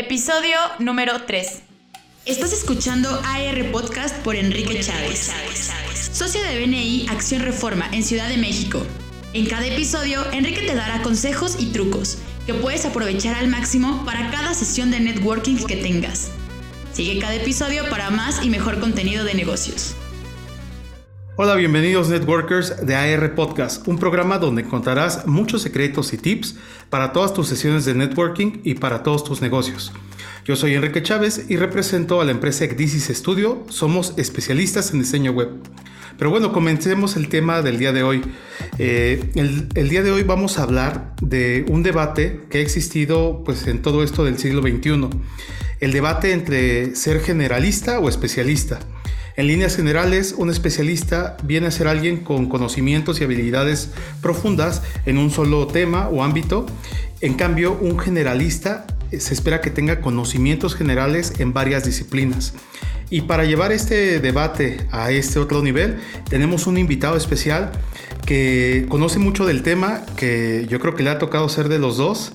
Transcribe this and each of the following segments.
Episodio número 3. Estás escuchando AR Podcast por Enrique Chávez, socio de BNI Acción Reforma en Ciudad de México. En cada episodio, Enrique te dará consejos y trucos que puedes aprovechar al máximo para cada sesión de networking que tengas. Sigue cada episodio para más y mejor contenido de negocios. Hola, bienvenidos networkers de AR Podcast, un programa donde encontrarás muchos secretos y tips para todas tus sesiones de networking y para todos tus negocios. Yo soy Enrique Chávez y represento a la empresa Ecdisis Studio. Somos especialistas en diseño web. Pero bueno, comencemos el tema del día de hoy. Eh, el, el, día de hoy vamos a hablar de un debate que ha existido pues, en todo esto del siglo XXI. El debate entre ser generalista o especialista. En líneas generales, un especialista viene a ser alguien con conocimientos y habilidades profundas en un solo tema o ámbito. En cambio, un generalista eh, se espera que tenga conocimientos generales en varias disciplinas. Y para llevar este debate a este otro nivel, tenemos un invitado especial que conoce mucho del tema, que yo creo que le ha tocado ser de los dos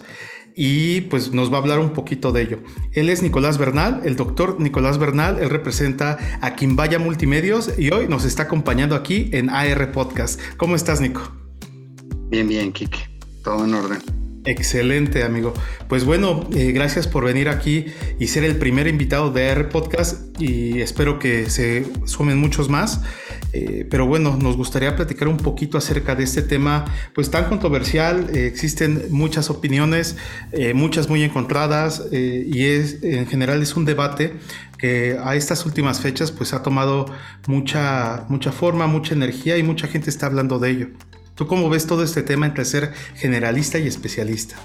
y pues nos va a hablar un poquito de ello. Él es Nicolás Bernal, el doctor Nicolás Bernal, él representa a Quimbaya Multimedios y hoy nos está acompañando aquí en AR Podcast. ¿Cómo estás, Nico? Bien, bien, Kike. Todo en orden. Excelente, amigo. Pues bueno, eh, gracias por venir aquí y ser el primer invitado de AR Podcast y espero que se sumen muchos más. Eh, pero bueno, nos gustaría platicar un poquito acerca de este tema, pues tan controversial. Eh, existen muchas opiniones, muchas muy encontradas y es en general es un debate que a estas últimas fechas pues ha tomado mucha mucha forma, mucha energía y mucha gente está hablando de ello. ¿Tú cómo ves todo este tema entre ser generalista y especialista?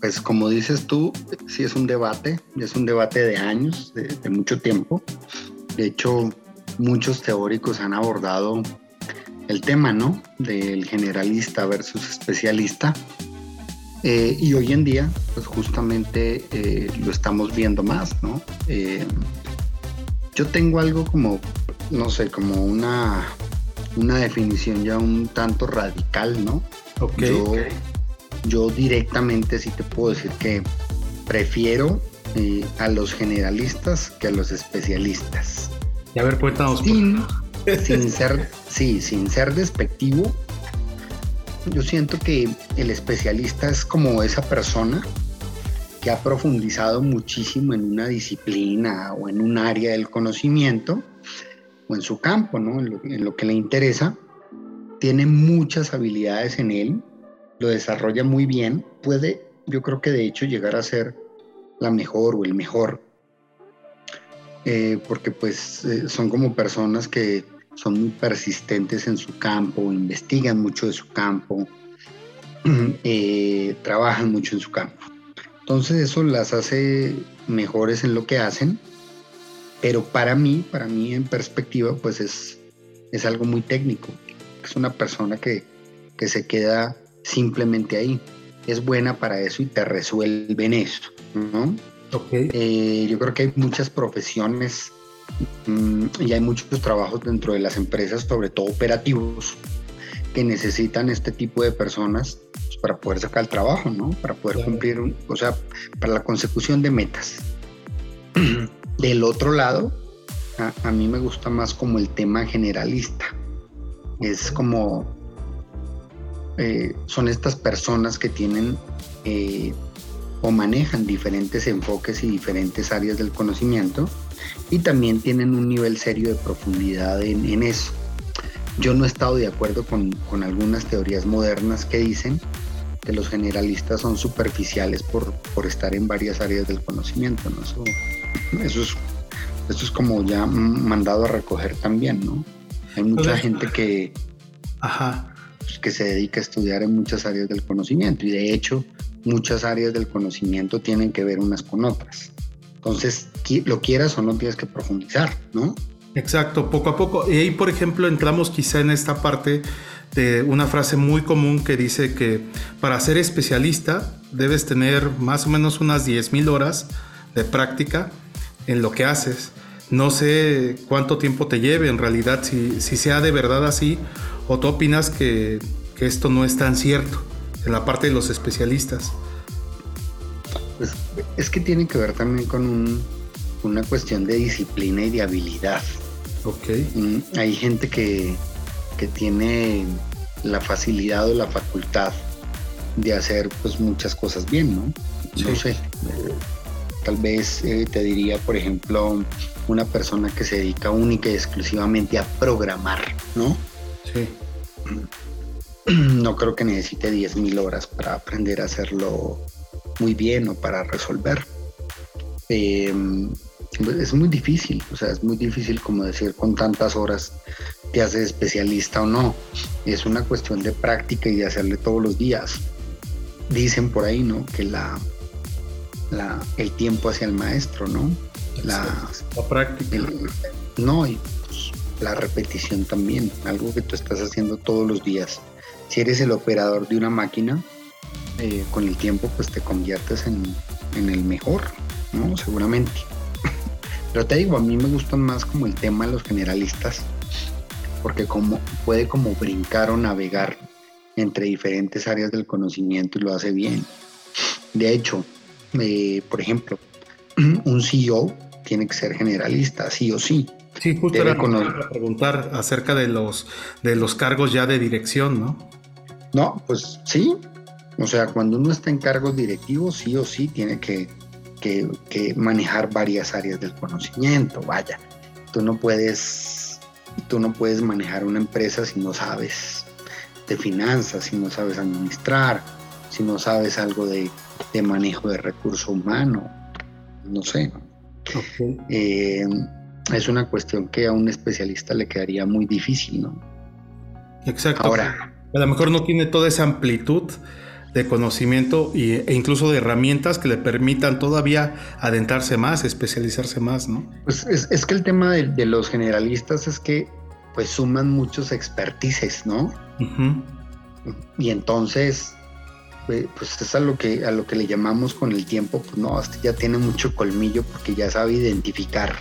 Pues como dices tú, sí es un debate, es un debate de años, de, mucho tiempo. De hecho, muchos teóricos han abordado el tema, ¿no? Del generalista versus especialista. Eh, y hoy en día, pues justamente eh, lo estamos viendo más, ¿no? Eh, yo tengo algo como, no sé, como una una definición ya un tanto radical, ¿no? yo, yo directamente sí te puedo decir que prefiero a los generalistas que a los especialistas. Y a ver, cuéntanos. Sin, sin ser, sí, sin ser despectivo, yo siento que el especialista es como esa persona que ha profundizado muchísimo en una disciplina o en un área del conocimiento en su campo, ¿no? en, lo, que le interesa, tiene muchas habilidades en él, lo desarrolla muy bien, puede, yo creo que de hecho llegar a ser la mejor o el mejor, eh, porque pues eh, son como personas que son muy persistentes en su campo, investigan mucho de su campo, eh, trabajan mucho en su campo. Entonces eso las hace mejores en lo que hacen pero para mí, para mí en perspectiva, pues es, es algo muy técnico. Es una persona que, que se queda simplemente ahí. Es buena para eso y te resuelven eso, ¿no? Eh, yo creo que hay muchas profesiones mm, y hay muchos trabajos dentro de las empresas, sobre todo operativos, que necesitan este tipo de personas pues, para poder sacar el trabajo, ¿no? Para poder cumplir, o sea, para la consecución de metas. Del otro lado, a, mí me gusta más como el tema generalista. Es como, eh, son estas personas que tienen eh, o manejan diferentes enfoques y diferentes áreas del conocimiento y también tienen un nivel serio de profundidad en, eso. Yo no he estado de acuerdo con, algunas teorías modernas que dicen que los generalistas son superficiales por, estar en varias áreas del conocimiento. ¿no? Eso es, eso es como ya mandado a recoger también, ¿no? Hay mucha gente que, Ajá. Que se dedica a estudiar en muchas áreas del conocimiento y de hecho muchas áreas del conocimiento tienen que ver unas con otras. Entonces, lo quieras o no tienes que profundizar, ¿no? Exacto, poco a poco. Y ahí, por ejemplo, entramos quizá en esta parte de una frase muy común que dice que para ser especialista debes tener más o menos unas 10.000 horas de práctica en lo que haces. No sé cuánto tiempo te lleve en realidad, si, sea de verdad así, o tú opinas que, esto no es tan cierto en la parte de los especialistas. Pues, es que tiene que ver también con una cuestión de disciplina y de habilidad. Ok. Mm, hay gente que, que tiene la facilidad o la facultad de hacer pues muchas cosas bien, ¿no? No sé. tal vez eh, te diría, por ejemplo, una persona que se dedica única y exclusivamente a programar, ¿no? Sí. No creo que necesite 10.000 horas para aprender a hacerlo muy bien o para resolver. Em, es muy difícil, o sea, es muy difícil como decir con tantas horas te haces especialista o no. Es una cuestión de práctica y de hacerle todos los días. Dicen por ahí, ¿no? Que la, la el tiempo hacia el maestro, ¿no? La, práctica. no, y pues, la repetición también, algo que tú estás haciendo todos los días. Si eres el operador de una máquina, eh, con el tiempo pues te conviertes en, en el mejor, ¿no? Seguramente. Pero te digo, a mí me gustan más como el tema de los generalistas, porque como puede como brincar o navegar entre diferentes áreas del conocimiento y lo hace bien. De hecho, eh, por ejemplo, un CEO tiene que ser generalista, sí o sí. Sí, justo era preguntar acerca de los, de los cargos ya de dirección, ¿no? No, pues sí. O sea, cuando uno está en cargos directivos, sí o sí tiene que, que, que manejar varias áreas del conocimiento. Vaya, tú no puedes, tú no puedes manejar una empresa si no sabes de finanzas, si no sabes administrar, si no sabes algo de, de manejo de recurso humano no sé. Eh, es una cuestión que a un especialista le quedaría muy difícil, ¿no? Exacto. Ahora, a lo mejor no tiene toda esa amplitud de conocimiento e incluso de herramientas que le permitan todavía adentrarse más, especializarse más, ¿no? Pues es, que el tema de, los generalistas es que pues suman muchos expertices, ¿no? Y entonces pues es a lo que a lo que le llamamos con el tiempo, pues no, este ya tiene mucho colmillo porque ya sabe identificar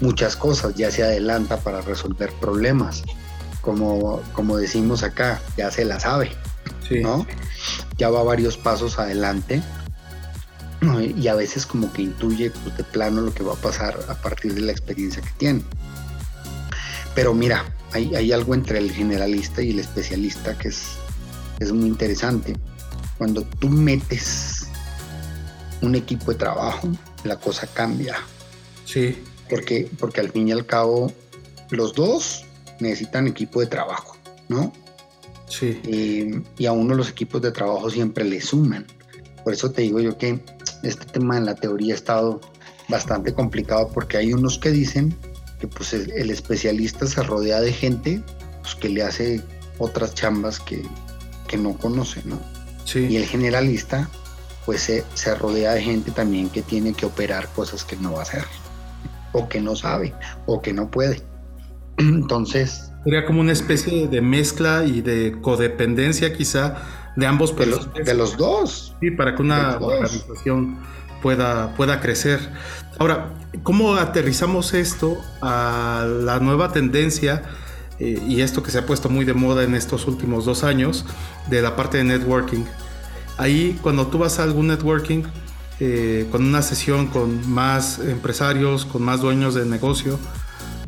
muchas cosas, ya se adelanta para resolver problemas. Como, como decimos acá, ya se la sabe, ¿no? Ya va varios pasos adelante y a veces como que intuye pues, de plano lo que va a pasar a partir de la experiencia que tiene. Pero mira, hay, hay algo entre el generalista y el especialista que es, es muy interesante cuando tú metes un equipo de trabajo, la cosa cambia. Sí. Porque, porque al fin y al cabo, los dos necesitan equipo de trabajo, ¿no? Sí. Eh, y a uno los equipos de trabajo siempre le suman. Por eso te digo yo que este tema en la teoría ha estado bastante complicado porque hay unos que dicen que pues el, especialista se rodea de gente pues, que le hace otras chambas que, que no conoce, ¿no? Y el generalista, pues se, rodea de gente también que tiene que operar cosas que no va a hacer, o que no sabe, o que no puede. Entonces... Sería como una especie de mezcla y de codependencia quizá de ambos de los, de los dos. Sí, para que una organización pueda, pueda crecer. Ahora, ¿cómo aterrizamos esto a la nueva tendencia eh, y esto que se ha puesto muy de moda en estos últimos dos años de la parte de networking? Ahí cuando tú vas a algún networking, eh, con una sesión con más empresarios, con más dueños de negocio,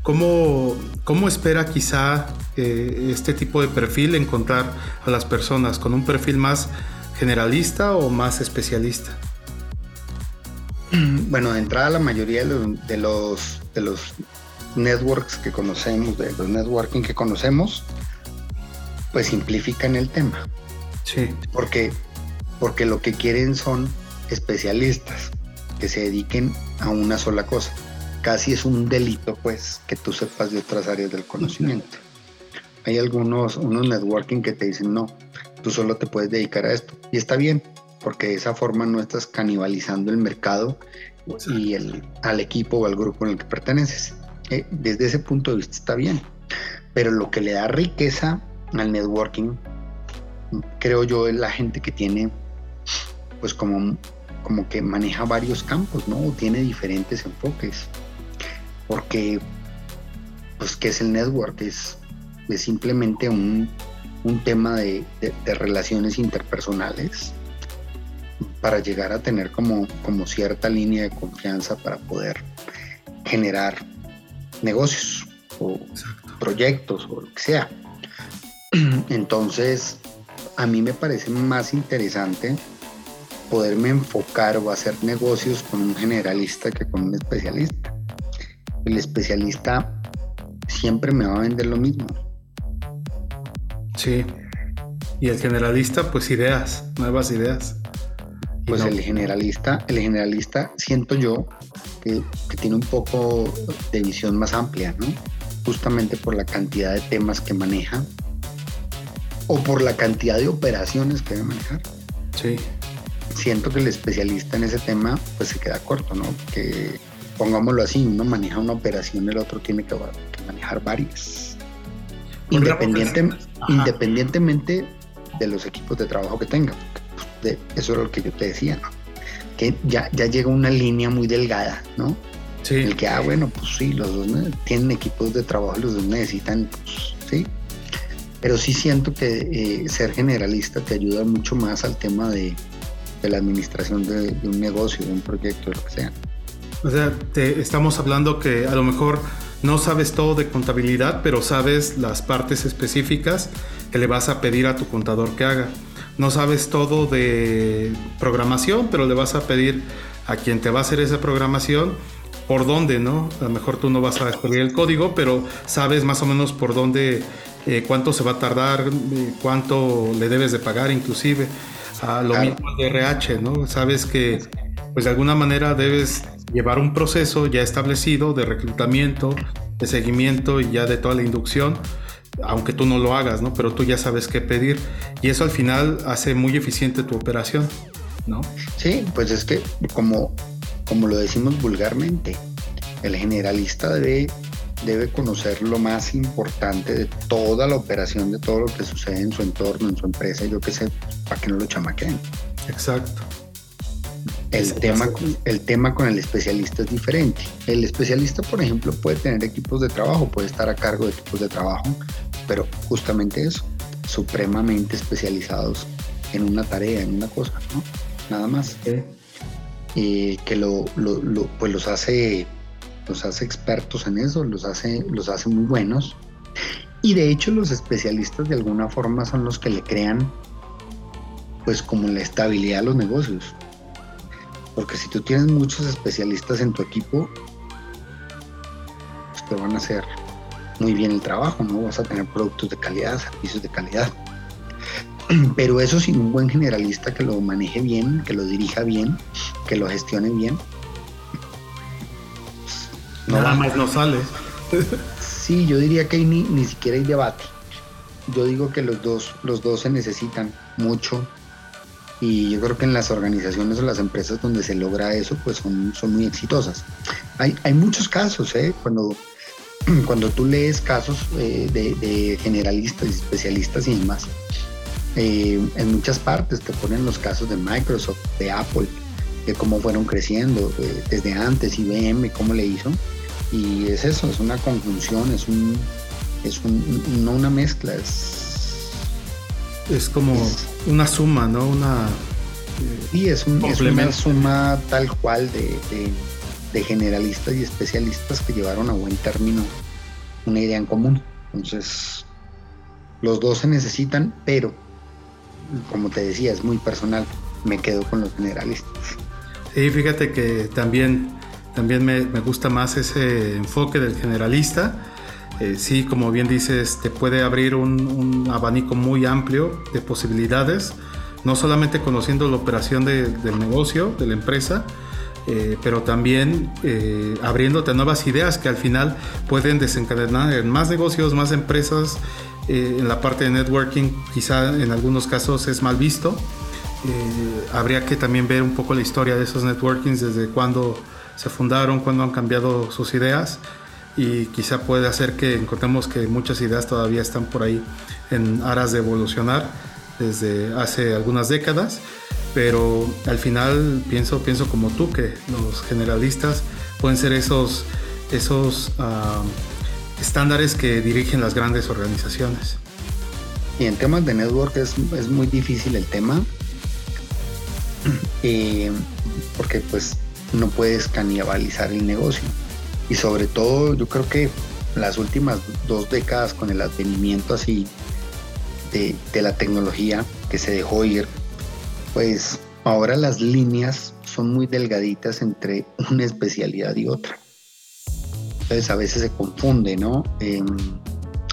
¿cómo, cómo espera quizá eh, este tipo de perfil encontrar a las personas? ¿Con un perfil más generalista o más especialista? Bueno, de entrada la mayoría de los, de los, networks que conocemos, de los networking que conocemos, pues simplifican el tema. Sí. Porque porque lo que quieren son especialistas que se dediquen a una sola cosa. Casi es un delito, pues, que tú sepas de otras áreas del conocimiento. Hay algunos unos networking que te dicen, no, tú solo te puedes dedicar a esto. Y está bien, porque de esa forma no estás canibalizando el mercado y el, al equipo o al grupo en el que perteneces. Eh, desde ese punto de vista está bien. Pero lo que le da riqueza al networking, creo yo, es la gente que tiene pues como, como que maneja varios campos, ¿no? Tiene diferentes enfoques. Porque, pues, ¿qué es el network? Es, es simplemente un, tema de, relaciones interpersonales para llegar a tener como, como cierta línea de confianza para poder generar negocios o proyectos o lo que sea. Entonces, a mí me parece más interesante poderme enfocar o hacer negocios con un generalista que con un especialista. El especialista siempre me va a vender lo mismo. Sí. Y el generalista, pues ideas, nuevas ideas. Pues el generalista, el generalista siento yo que, que, tiene un poco de visión más amplia, ¿no? Justamente por la cantidad de temas que maneja o por la cantidad de operaciones que debe manejar. Sí. Siento que el especialista en ese tema pues se queda corto, ¿no? Que pongámoslo así, uno maneja una operación, el otro tiene que, manejar varias. Independiente, independientemente de los equipos de trabajo que tenga. Pues, eso era lo que yo te decía, ¿no? Que ya, ya llega una línea muy delgada, ¿no? Sí. El que, ah, bueno, pues sí, los dos tienen equipos de trabajo, los dos necesitan, pues, sí, pero sí siento que eh, ser generalista te ayuda mucho más al tema de, la administración de, un negocio, de un proyecto, de lo que sea. O sea, te estamos hablando que a lo mejor no sabes todo de contabilidad, pero sabes las partes específicas que le vas a pedir a tu contador que haga. No sabes todo de programación, pero le vas a pedir a quien te va a hacer esa programación por dónde, ¿no? A lo mejor tú no vas a escribir el código, pero sabes más o menos por dónde eh, cuánto se va a tardar, eh, cuánto le debes de pagar inclusive. A lo mismo de RH, ¿no? Sabes que pues de alguna manera debes llevar un proceso ya establecido de reclutamiento, de seguimiento y ya de toda la inducción, aunque tú no lo hagas, ¿no? Pero tú ya sabes qué pedir y eso al final hace muy eficiente tu operación, ¿no? Sí, pues es que como, como lo decimos vulgarmente, el generalista debe debe conocer lo más importante de toda la operación, de todo lo que sucede en su entorno, en su empresa, yo qué sé, para que no lo chamaquen. Exacto. El tema, el tema con el especialista es diferente. El especialista, por ejemplo, puede tener equipos de trabajo, puede estar a cargo de equipos de trabajo, pero justamente eso, supremamente especializados en una tarea, en una cosa, ¿no? Nada más. Y que lo, lo, pues los hace los hace expertos en eso, los hace, los hace muy buenos. Y de hecho los especialistas de alguna forma son los que le crean pues como la estabilidad a los negocios. Porque si tú tienes muchos especialistas en tu equipo, pues te van a hacer muy bien el trabajo, ¿no? Vas a tener productos de calidad, servicios de calidad. Pero eso sin un buen generalista que lo maneje bien, que lo dirija bien, que lo gestione bien, Nada más no sale. sí, yo diría que ni, ni siquiera hay debate. Yo digo que los dos, los dos se necesitan mucho y yo creo que en las organizaciones o las empresas donde se logra eso, pues son, son muy exitosas. Hay, hay muchos casos, ¿eh? Cuando, cuando tú lees casos eh, de, generalistas y especialistas y demás, eh, en muchas partes te ponen los casos de Microsoft, de Apple, de cómo fueron creciendo desde antes, IBM, cómo le hizo. Y es eso, es una conjunción, es un, es un, no una mezcla, es... Es como una suma, ¿no? Una... sí, es, una suma tal cual de, de, generalistas y especialistas que llevaron a buen término una idea en común. Entonces, los dos se necesitan, pero, como te decía, es muy personal. Me quedo con los generalistas. Sí, fíjate que también también me, gusta más ese enfoque del generalista. Eh, sí, como bien dices, te puede abrir un, abanico muy amplio de posibilidades, no solamente conociendo la operación del negocio, de la empresa, eh, pero también eh, abriéndote nuevas ideas que al final pueden desencadenar en más negocios, más empresas. en la parte de networking quizá en algunos casos es mal visto. habría que también ver un poco la historia de esos networkings desde cuando se fundaron, cuando han cambiado sus ideas y quizá puede hacer que encontremos que muchas ideas todavía están por ahí en aras de evolucionar desde hace algunas décadas, pero al final pienso, pienso como tú que los generalistas pueden ser esos, esos estándares que dirigen las grandes organizaciones. Y en temas de network es, es muy difícil el tema eh, porque pues no puedes canibalizar el negocio. Y sobre todo yo creo que las últimas dos décadas con el advenimiento así de, de la tecnología que se dejó ir, pues ahora las líneas son muy delgaditas entre una especialidad y otra. Entonces a veces se confunde, ¿no? Em,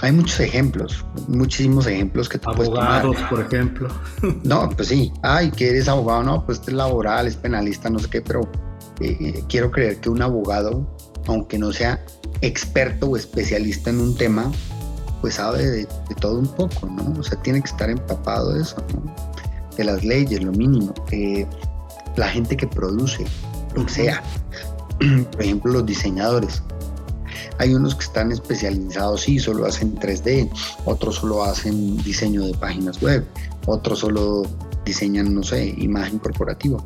hay muchos ejemplos, muchísimos ejemplos que te Abogados, por ejemplo. No, pues sí. Ay, que eres abogado, no, pues es laboral, es penalista, no sé qué, pero eh, quiero creer que un abogado, aunque no sea experto o especialista en un tema, pues sabe de, todo un poco, ¿no? O sea, tiene que estar empapado de eso, ¿no? De las leyes, lo mínimo. Eh, la gente que produce, lo que sea. Por ejemplo, los diseñadores. Hay unos que están especializados, sí, solo hacen 3D, otros solo hacen diseño de páginas web, otros solo diseñan, no sé, imagen corporativa.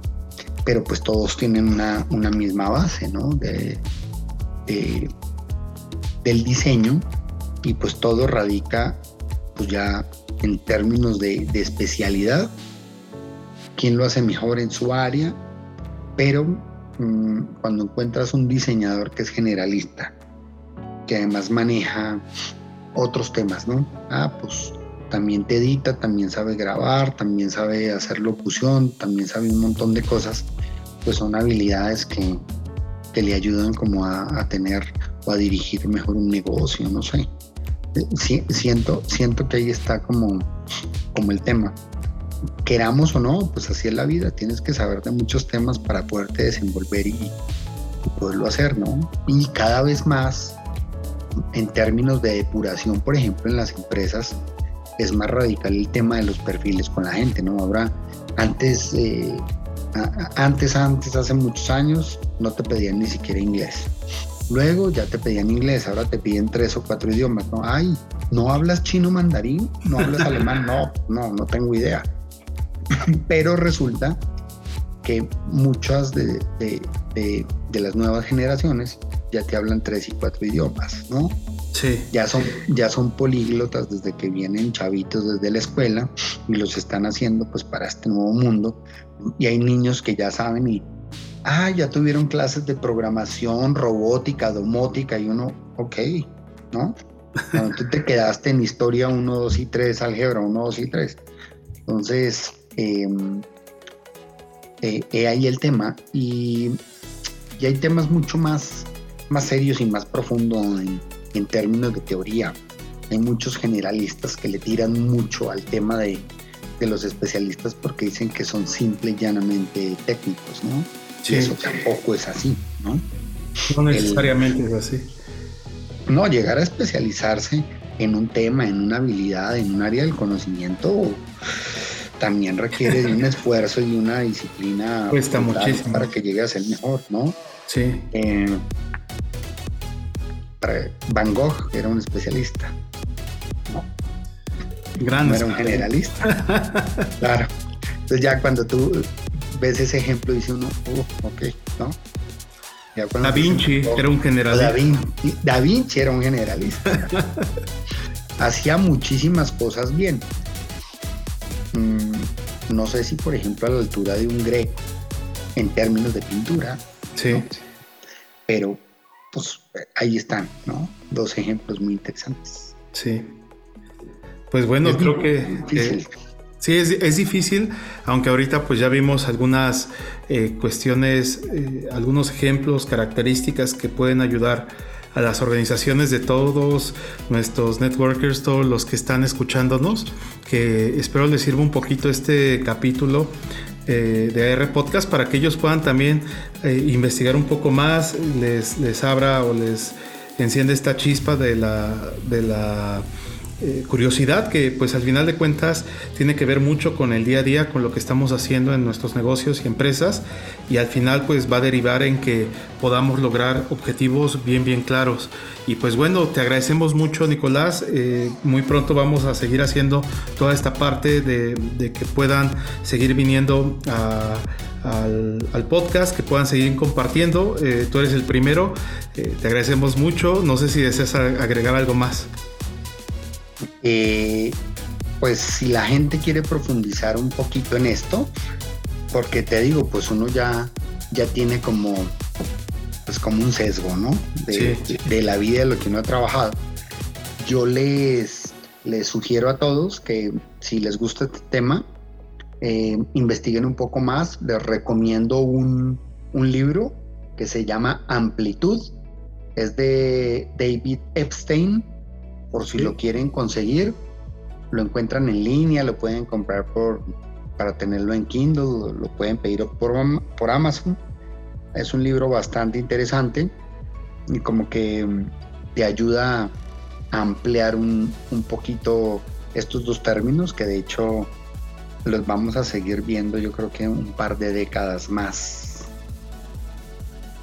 Pero pues todos tienen una, misma base, ¿no? Del diseño y pues todo radica pues ya en términos de, especialidad, quién lo hace mejor en su área, pero mm, cuando encuentras un diseñador que es generalista, que además maneja otros temas, ¿no? Ah, pues también te edita, también sabe grabar, también sabe hacer locución, también sabe un montón de cosas, pues son habilidades que, le ayudan como a, tener o a dirigir mejor un negocio, no sé. siento, siento que ahí está como, como el tema. Queramos o no, pues así es la vida, tienes que saber de muchos temas para poderte desenvolver y, y poderlo hacer, ¿no? Y cada vez más en términos de depuración, por ejemplo, en las empresas, es más radical el tema de los perfiles con la gente, ¿no? Ahora, antes, eh, antes, antes, hace muchos años, no te pedían ni siquiera inglés. Luego ya te pedían inglés, ahora te piden tres o cuatro idiomas, ¿no? Ay, ¿no hablas chino mandarín? ¿No hablas alemán? No, no, no tengo idea. Pero resulta que muchas de, de, las nuevas generaciones ya te hablan tres y cuatro idiomas, ¿no? Ya son, ya son políglotas desde que vienen chavitos desde la escuela y los están haciendo pues para este nuevo mundo. Y hay niños que ya saben y, ah, ya tuvieron clases de programación, robótica, domótica y uno, ok, ¿no? Tú te quedaste en historia 1, 2 y 3, álgebra 1, 2 y 3. Entonces, eh, eh, ahí el tema. Y, y, hay temas mucho más, más serios y más profundos en, en, términos de teoría. Hay muchos generalistas que le tiran mucho al tema de, de los especialistas porque dicen que son simple y llanamente técnicos, ¿no? Y eso tampoco es así, ¿no? No necesariamente es así. No, llegar a especializarse en un tema, en una habilidad, en un área del conocimiento, también requiere de un esfuerzo y una disciplina Cuesta muchísimo. para que llegue a ser mejor, ¿no? Sí. Eh, Van Gogh era un especialista. ¿no? Gran no era un generalista. claro. Entonces ya cuando tú ves ese ejemplo dice uno, uh, ok, ¿no? da Vinci era un generalista. da Vinci era un generalista. Hacía muchísimas cosas bien Mm, no sé si por ejemplo a la altura de un greco en términos de pintura. Sí. Pero pues ahí están, ¿no? Dos ejemplos muy interesantes. Sí. Pues bueno, creo que, sí, es, difícil, aunque ahorita pues ya vimos algunas eh, cuestiones, eh, algunos ejemplos, características que pueden ayudar a las organizaciones de todos nuestros networkers, todos los que están escuchándonos, que espero les sirva un poquito este capítulo eh, de AR Podcast para que ellos puedan también eh, investigar un poco más, les, les abra o les enciende esta chispa de la, de la eh, curiosidad que pues al final de cuentas tiene que ver mucho con el día a día, con lo que estamos haciendo en nuestros negocios y empresas y al final pues va a derivar en que podamos lograr objetivos bien bien claros. Y pues bueno, te agradecemos mucho Nicolás, eh, muy pronto vamos a seguir haciendo toda esta parte de, que puedan seguir viniendo al, podcast, que puedan seguir compartiendo. Eh, tú eres el primero, te agradecemos mucho. No sé si deseas agregar algo más. Eh, pues si la gente quiere profundizar un poquito en esto, Porque te digo, pues uno ya, ya tiene como, pues como un sesgo, ¿no? De, de la vida de lo que uno ha trabajado. Yo les, les sugiero a todos que si les gusta este tema, eh, investiguen un poco más. Les recomiendo un, un libro que se llama Amplitud. Es de David Epstein, por si lo quieren conseguir. Lo encuentran en línea, lo pueden comprar por, para tenerlo en Kindle, lo pueden pedir por, por Amazon. Es un libro bastante interesante y como que te ayuda a ampliar un, un poquito estos dos términos que de hecho los vamos a seguir viendo yo creo que un par de décadas más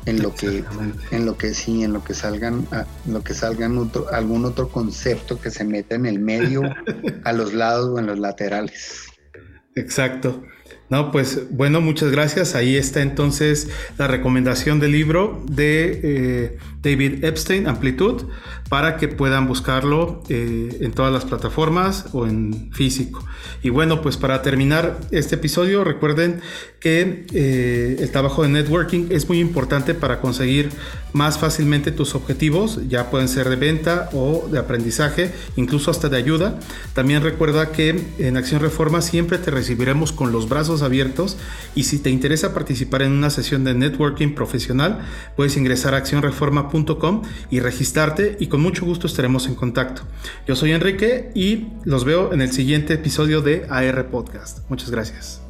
en lo que en lo que sí en lo que salgan lo que salgan algún otro concepto que se meta en el medio a los lados o en los laterales. Exacto no, pues bueno, muchas gracias. Ahí está entonces la recomendación del libro de eh, David Epstein, Amplitud, para que puedan buscarlo eh, en todas las plataformas o en físico. Y bueno, pues para terminar este episodio, recuerden que eh, el trabajo de networking es muy importante para conseguir más fácilmente tus objetivos, ya pueden ser de venta o de aprendizaje, incluso hasta de ayuda. También recuerda que en Acción Reforma siempre te recibiremos con los abiertos y si te interesa participar en una sesión de networking profesional, puedes ingresar a accionreforma.com y registrarte y con mucho gusto estaremos en contacto. Yo soy Enrique y los veo en el siguiente episodio de AR Podcast. Muchas gracias.